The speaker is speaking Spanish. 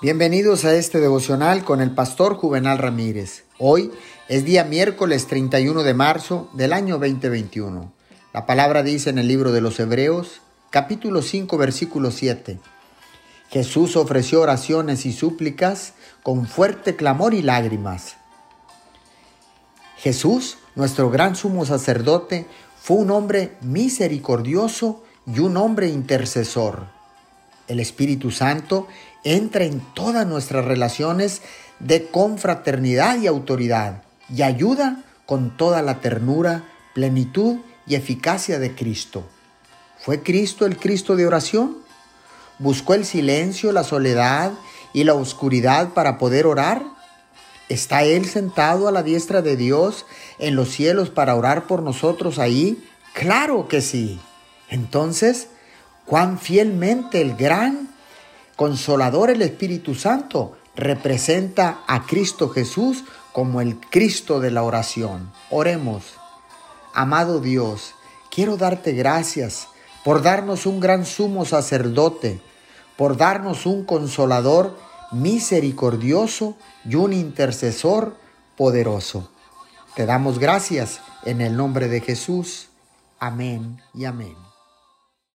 Bienvenidos a este devocional con el pastor Juvenal Ramírez. Hoy es día miércoles 31 de marzo del año 2021. La palabra dice en el libro de los Hebreos, capítulo 5, versículo 7. Jesús ofreció oraciones y súplicas con fuerte clamor y lágrimas. Jesús, nuestro gran sumo sacerdote, fue un hombre misericordioso y un hombre intercesor. El Espíritu Santo entra en todas nuestras relaciones de confraternidad y autoridad y ayuda con toda la ternura, plenitud y eficacia de Cristo. ¿Fue Cristo el Cristo de oración? ¿Buscó el silencio, la soledad y la oscuridad para poder orar? ¿Está Él sentado a la diestra de Dios en los cielos para orar por nosotros ahí? Claro que sí. Entonces, cuán fielmente el gran Consolador el Espíritu Santo representa a Cristo Jesús como el Cristo de la oración. Oremos. Amado Dios, quiero darte gracias por darnos un gran sumo sacerdote, por darnos un consolador misericordioso y un intercesor poderoso. Te damos gracias en el nombre de Jesús. Amén y amén.